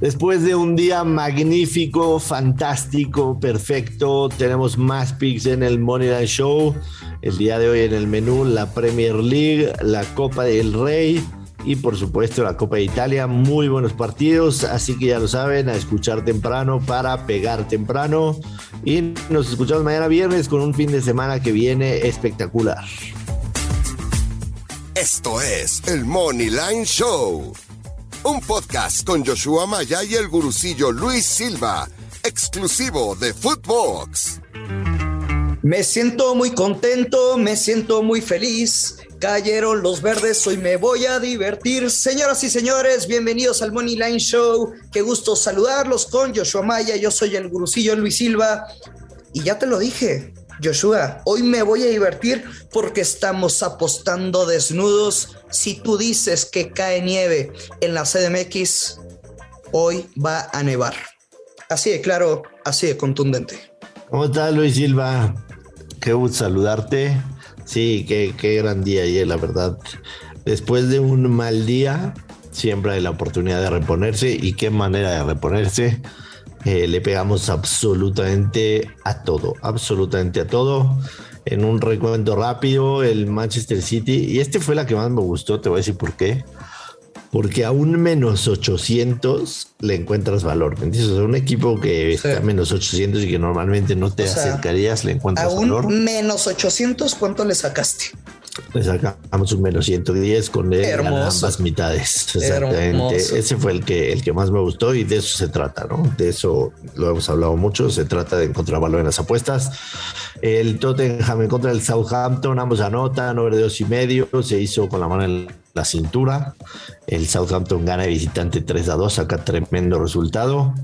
Después de un día magnífico, fantástico, perfecto, tenemos más picks en el Moneyline Show. El día de hoy en el menú la Premier League, la Copa del Rey y por supuesto la Copa de Italia. Muy buenos partidos, así que ya lo saben, a escuchar temprano para pegar temprano. Y nos escuchamos mañana viernes con un fin de semana que viene espectacular. Esto es el Moneyline Show un podcast con Joshua Maya y el gurucillo Luis Silva, exclusivo de Footbox. Me siento muy contento, me siento muy feliz. Cayeron los verdes, hoy me voy a divertir. Señoras y señores, bienvenidos al Money Line Show. Qué gusto saludarlos con Joshua Maya. Yo soy el gurucillo Luis Silva. Y ya te lo dije, Joshua, hoy me voy a divertir porque estamos apostando desnudos. Si tú dices que cae nieve en la CDMX, hoy va a nevar. Así de claro, así de contundente. ¿Cómo estás, Luis Silva? Qué gusto saludarte. Sí, qué, qué gran día ayer, la verdad. Después de un mal día, siempre hay la oportunidad de reponerse y qué manera de reponerse eh, le pegamos absolutamente a todo, absolutamente a todo. En un recuento rápido, el Manchester City, y este fue la que más me gustó, te voy a decir por qué. Porque a un menos 800 le encuentras valor. entiendes? un equipo que está a menos 800 y que normalmente no te acercarías, le encuentras valor. A un menos 800, ¿cuánto le sacaste? Le sacamos un menos 110 con él ambas mitades. Exactamente. Ese fue el que, el que más me gustó y de eso se trata, ¿no? De eso lo hemos hablado mucho. Se trata de encontrar valor en las apuestas. El Tottenham en contra del Southampton, ambos anotan, over de dos y medio. Se hizo con la mano en la cintura. El Southampton gana de visitante 3 a 2, saca tremendo resultado.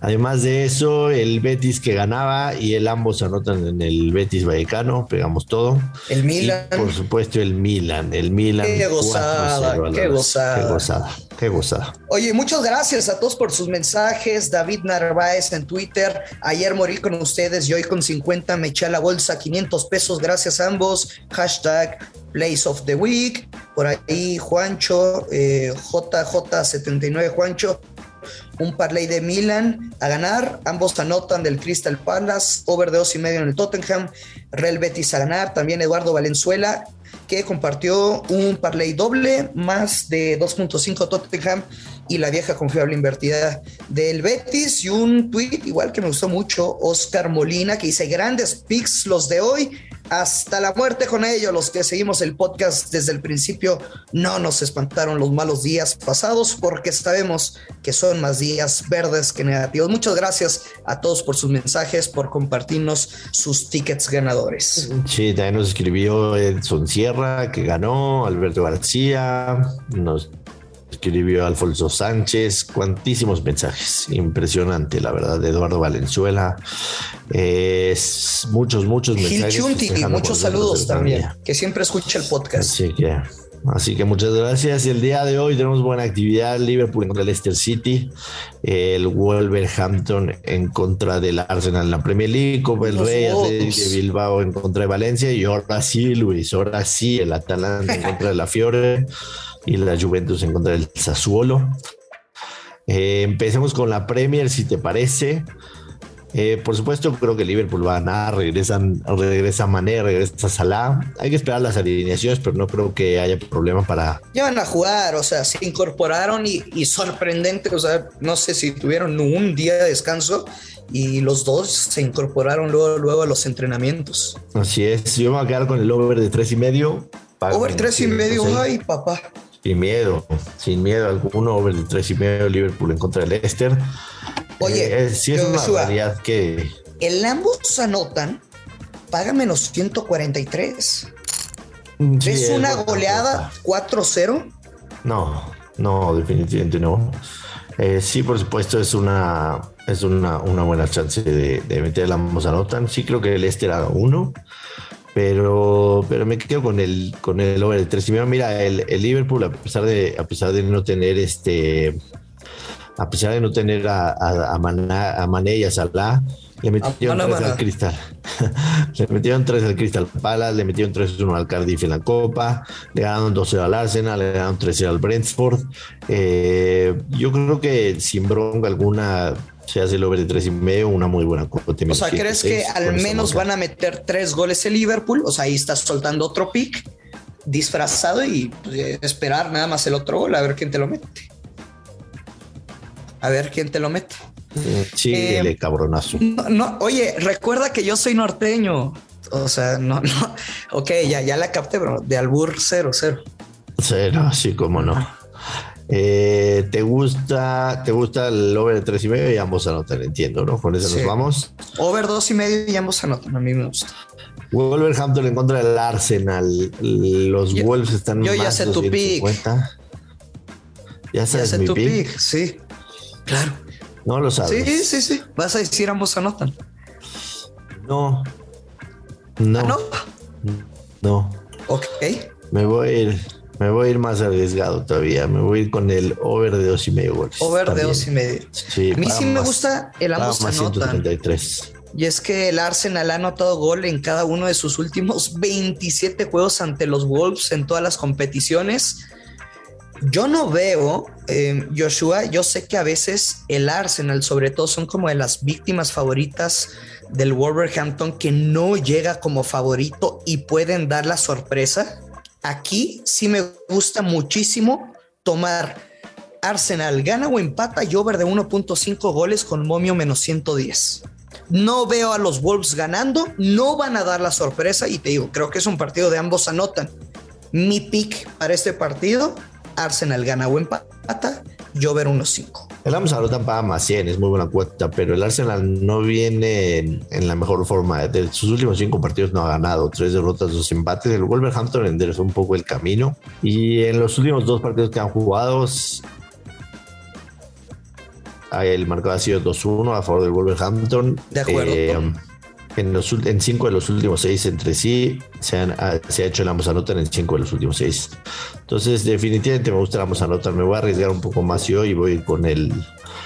Además de eso, el Betis que ganaba y el ambos anotan en el Betis Vallecano, pegamos todo. El Milan. por supuesto, el Milan. El Milan. Qué gozada, qué gozada. Qué gozada, qué gozada. Oye, muchas gracias a todos por sus mensajes. David Narváez en Twitter. Ayer morí con ustedes y hoy con 50 me eché a la bolsa 500 pesos. Gracias a ambos. Hashtag Place of the Week. Por ahí Juancho, eh, JJ79 Juancho un parlay de Milan a ganar. Ambos anotan del Crystal Palace, over de dos y medio en el Tottenham. Real Betis a ganar. También Eduardo Valenzuela, que compartió un parlay doble, más de 2.5 Tottenham y la vieja confiable invertida del Betis. Y un tweet igual que me gustó mucho, Oscar Molina, que dice grandes picks los de hoy hasta la muerte con ellos, los que seguimos el podcast desde el principio, no nos espantaron los malos días pasados porque sabemos que son más días verdes que negativos. Muchas gracias a todos por sus mensajes, por compartirnos sus tickets ganadores. Sí, también nos escribió Edson Sierra, que ganó, Alberto García, nos escribió Alfonso Sánchez, cuantísimos mensajes, impresionante, la verdad, de Eduardo Valenzuela, muchos, muchos mensajes. Chunti, muchos saludos también, que siempre escucha el podcast. Así que, así que muchas gracias. Y el día de hoy tenemos buena actividad, Liverpool en contra del Leicester City, el Wolverhampton en contra del Arsenal en la Premier League, Copa el Rey, de Bilbao en contra de Valencia, y ahora sí, Luis, ahora sí, el Atalanta en contra de la Fiore y la Juventus en contra del Sassuolo. Eh, empecemos con la Premier, si te parece. Eh, por supuesto, creo que Liverpool va a ganar, regresan, regresa Mané, regresa Salah. Hay que esperar las alineaciones, pero no creo que haya problema para. Ya van a jugar, o sea, se incorporaron y, sorprendente, o sea, no sé si tuvieron un día de descanso y los dos se incorporaron luego, luego a los entrenamientos. Así es, yo me voy a quedar con el over de tres y medio. Over tres y medio, ay, papá. Sin miedo, sin miedo alguno, over de tres y medio Liverpool en contra del Leicester. Oye, eh, sí es una realidad que. El ambos anotan, paga menos 143. ¿Es una goleada 4-0? No, no, definitivamente no. Eh, sí, por supuesto, es una, es una, una buena chance de, de meter el ambos anotan. Sí, creo que el Leicester haga uno pero, pero me quedo con el, con el over de tres y medio. Mira, el, el, Liverpool, a pesar de, a pesar de no tener este, a pesar de no tener a, a, a, Mané, y a Salah, Le metieron tres al Cristal. le metieron tres al Cristal Palace, le metieron 3-1 al Cardiff en la Copa, le ganaron 2-0 al Arsenal, le ganaron 3-0 al Brentford. Eh, yo creo que sin bronca alguna se hace el over de tres y medio, una muy buena cuota. O sea, ¿crees que al menos van a meter tres goles en Liverpool? O sea, ahí estás soltando otro pick disfrazado y pues, esperar nada más el otro gol a ver quién te lo mete. A ver quién te lo mete. Sí, eh, cabronazo. No, oye, recuerda que yo soy norteño. O sea, no, no. Ok, ya, ya la capté, bro. De albur cero, cero. Cero, así como no. Eh, ¿Te gusta te gusta el over de tres y medio y ambos anotan? Entiendo, ¿no? Con eso nos vamos. Over dos y medio y ambos anotan. A mí me gusta. Wolverhampton en contra del Arsenal. Los Wolves están yo ya sé tu pick. Ya sabes ya sé tu pick. Sí, claro. No lo sabes. Sí, sí, sí. Vas a decir ambos anotan. No. No. ¿Ah, no? No. Ok. Me voy a ir, me voy a ir más arriesgado todavía. Me voy a ir con el over de dos y medio goles. Over de dos y medio. Sí, a mí sí me gusta el ambos anotan. Y es que el Arsenal ha anotado gol en cada uno de sus últimos 27 juegos ante los Wolves en todas las competiciones. Yo no veo, eh, Joshua, yo sé que a veces el Arsenal, sobre todo, son como de las víctimas favoritas del Wolverhampton que no llega como favorito y pueden dar la sorpresa. Aquí sí me gusta muchísimo tomar Arsenal gana o empata y over de 1.5 goles con momio menos 110. No veo a los Wolves ganando, no van a dar la sorpresa y te digo, creo que es un partido de ambos anotan. Mi pick para este partido, Arsenal gana o empata, yo ver unos 5. El Arsenal paga más 100, es muy buena cuota, pero el Arsenal no viene en, la mejor forma. De sus últimos cinco partidos no ha ganado, tres derrotas, dos empates. El Wolverhampton enderezó un poco el camino y en los últimos dos partidos que han jugado el marcador ha sido 2-1 a favor del Wolverhampton. De acuerdo. Eh, en, cinco de los últimos seis entre sí se, ha hecho el ambos anotan en cinco de los últimos seis. Entonces, definitivamente me gusta el ambos anotan. Me voy a arriesgar un poco más yo y voy a ir con el.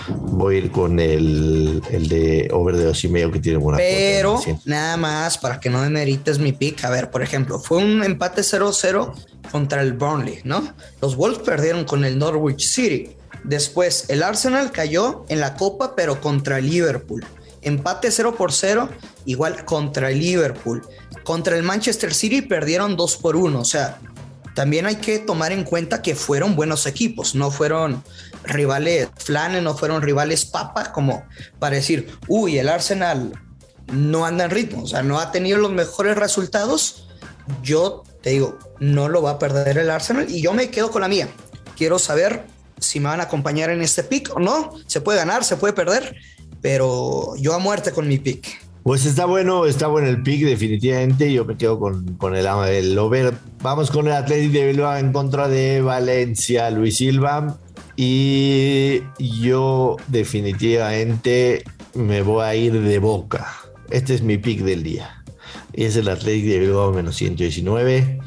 Voy a ir con el, el de over de dos y medio que tiene buena Pero nada más para que no me merites mi pick. A ver, por ejemplo, fue un empate 0-0 contra el Burnley, ¿no? Los Wolves perdieron con el Norwich City. Después, el Arsenal cayó en la Copa, pero contra el Liverpool. Empate 0 por 0, igual contra el Liverpool. Contra el Manchester City perdieron 2 por 1. O sea, también hay que tomar en cuenta que fueron buenos equipos, no fueron rivales flanes, no fueron rivales papa, como para decir, uy, el Arsenal no anda en ritmo, o sea, no ha tenido los mejores resultados. Yo te digo, no lo va a perder el Arsenal y yo me quedo con la mía. Quiero saber si me van a acompañar en este pick o no. Se puede ganar, se puede perder, pero yo a muerte con mi pick. Pues está bueno, está bueno el pick, definitivamente. Yo me quedo con, con el, el over. Vamos con el Atlético de Bilbao en contra de Valencia, Luis Silva. Y yo definitivamente me voy a ir de boca. Este es mi pick del día. Y es el Atlético de Bilbao menos 119.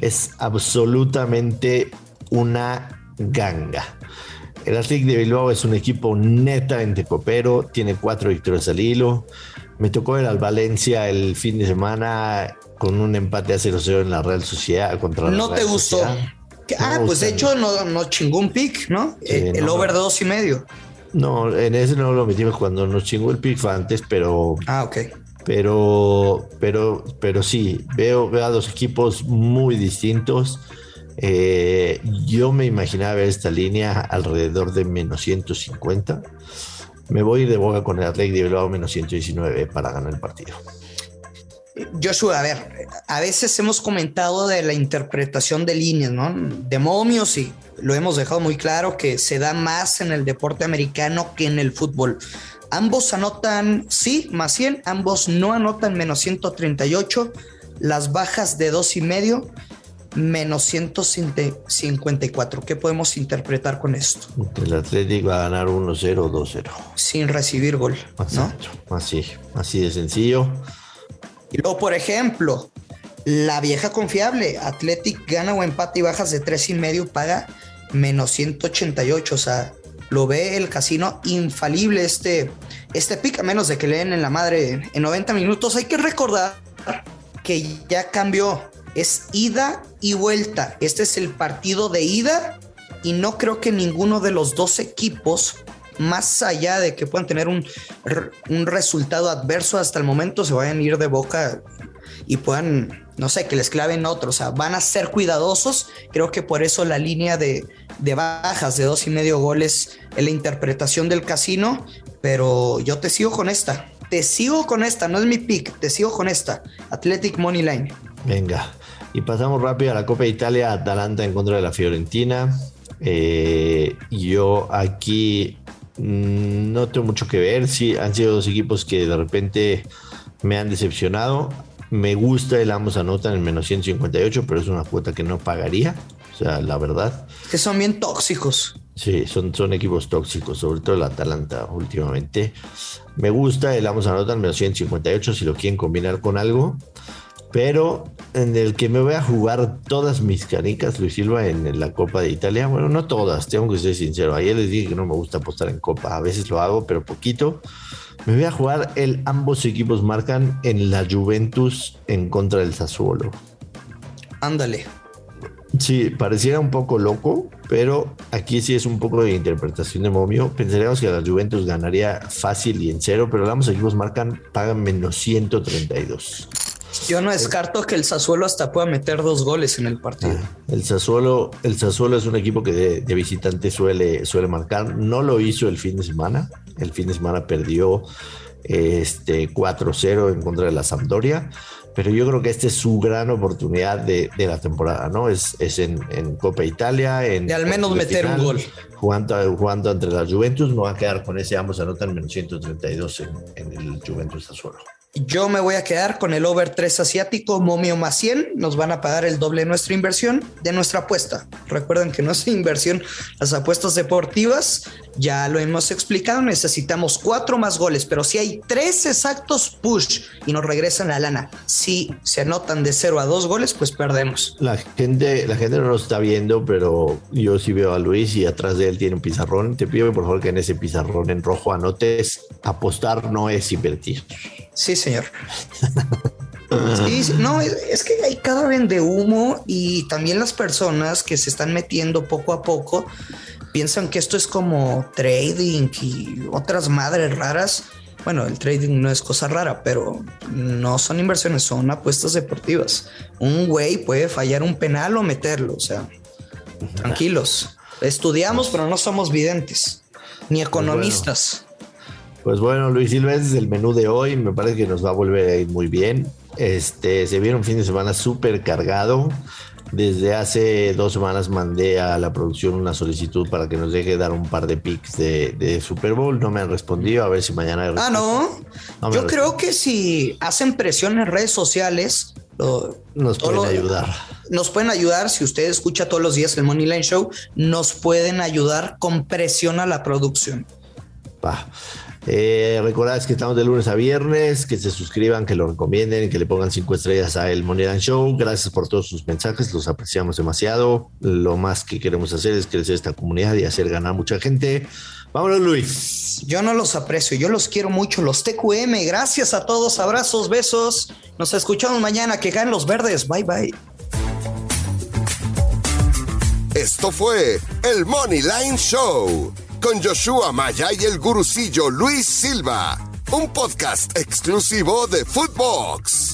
Es absolutamente una ganga. El Athletic de Bilbao es un equipo netamente copero, tiene cuatro victorias al hilo. Me tocó ver al Valencia el fin de semana con un empate a 0-0 en la Real Sociedad contra ¿No te gustó? ah, pues de hecho no, no chingó un pick, ¿no? Eh, el over de dos y medio. No, en ese no lo metimos cuando nos chingó el pick antes, pero. Ah, ok. Pero, pero, pero sí, veo, veo a dos equipos muy distintos. Eh, yo me imaginaba esta línea alrededor de menos 150. Me voy de boca con el Athletic de Bilbao menos 119 para ganar el partido. Joshua, a ver, a veces hemos comentado de la interpretación de líneas, ¿no? De momios y lo hemos dejado muy claro que se da más en el deporte americano que en el fútbol. Ambos anotan, sí, más 100, ambos no anotan menos 138, las bajas de dos y medio menos 154. ¿Qué podemos interpretar con esto? El Atlético va a ganar 1-0 o 2-0. Sin recibir gol. ¿no? Así, así de sencillo. Y luego, por ejemplo, la vieja confiable, Athletic gana o empate y bajas de 3 y medio, paga menos 188. O sea, lo ve el casino infalible este, este pick, a menos de que le den en la madre en 90 minutos. Hay que recordar que ya cambió. Es ida y vuelta. Este es el partido de ida y no creo que ninguno de los dos equipos, más allá de que puedan tener un, un resultado adverso hasta el momento, se vayan a ir de boca y puedan, no sé, que les claven otro. O sea, van a ser cuidadosos. Creo que por eso la línea de, de bajas de dos y medio goles en la interpretación del casino. Pero yo te sigo con esta. Te sigo con esta, no es mi pick, te sigo con esta. Athletic Money Line. Venga, y pasamos rápido a la Copa de Italia, Atalanta en contra de la Fiorentina. Eh, yo aquí mm, no tengo mucho que ver. Sí, han sido dos equipos que de repente me han decepcionado. Me gusta el ambos anotan en menos 158, pero es una cuota que no pagaría. O sea, la verdad. Que son bien tóxicos. Sí, son, son equipos tóxicos, sobre todo el Atalanta últimamente. Me gusta el ambos anotan menos 158 si lo quieren combinar con algo. Pero en el que me voy a jugar todas mis canicas, Luis Silva, en la Copa de Italia. Bueno, no todas, tengo que ser sincero. Ayer les dije que no me gusta apostar en Copa. A veces lo hago, pero poquito. Me voy a jugar el ambos equipos marcan en la Juventus en contra del Sassuolo. Ándale. Sí, pareciera un poco loco, pero aquí sí es un poco de interpretación de momio. Pensaríamos que la Juventus ganaría fácil y en cero, pero ambos equipos marcan, pagan menos 132. Yo no descarto que el Sassuolo hasta pueda meter dos goles en el partido. Ah, el Sassuolo, el Sassuolo es un equipo que de, de, visitante suele, suele marcar. No lo hizo el fin de semana. El fin de semana perdió este 4-0 en contra de la Sampdoria. Pero yo creo que esta es su gran oportunidad de, de la temporada, ¿no? Es, es en, en, Copa Italia. En, de al menos meter un gol. Jugando, jugando entre la Juventus, no va a quedar con ese ambos anotan menos 132 en, en el Juventus Sassuolo. Yo me voy a quedar con el over 3 asiático, momio más 100. Nos van a pagar el doble de nuestra inversión, de nuestra apuesta. Recuerden que es inversión, las apuestas deportivas, ya lo hemos explicado, necesitamos cuatro más goles, pero si hay tres exactos push y nos regresan la lana, si se anotan de 0 a 2 goles, pues perdemos. La gente, la gente no lo está viendo, pero yo sí veo a Luis y atrás de él tiene un pizarrón. Te pido por favor que en ese pizarrón en rojo anotes, apostar no es invertir. Sí, señor. Sí, no, es, que hay cada vende humo y también las personas que se están metiendo poco a poco piensan que esto es como trading y otras madres raras. Bueno, el trading no es cosa rara, pero no son inversiones, son apuestas deportivas. Un güey puede fallar un penal o meterlo, o sea, tranquilos. Estudiamos, pero no somos videntes ni economistas. Pues bueno, Luis Silva, ese es el menú de hoy. Me parece que nos va a volver a ir muy bien. Este, se viene un fin de semana súper cargado. Desde hace dos semanas mandé a la producción una solicitud para que nos deje dar un par de picks de, Super Bowl. No me han respondido. A ver si mañana. Ah, no. Yo creo que si hacen presión en redes sociales, nos pueden ayudar. Nos pueden ayudar. Si usted escucha todos los días el Money Line Show, nos pueden ayudar con presión a la producción. Va. Eh, recordad que estamos de lunes a viernes, que se suscriban, que lo recomienden, que le pongan cinco estrellas a El Money Show. Gracias por todos sus mensajes, los apreciamos demasiado. Lo más que queremos hacer es crecer esta comunidad y hacer ganar mucha gente. Vámonos, Luis. Yo no los aprecio, yo los quiero mucho, los TQM. Gracias a todos, abrazos, besos. Nos escuchamos mañana, que caen los verdes. Bye, bye. Esto fue el Money Line Show con Joshua Maya y el gurucillo Luis Silva, un podcast exclusivo de Footbox.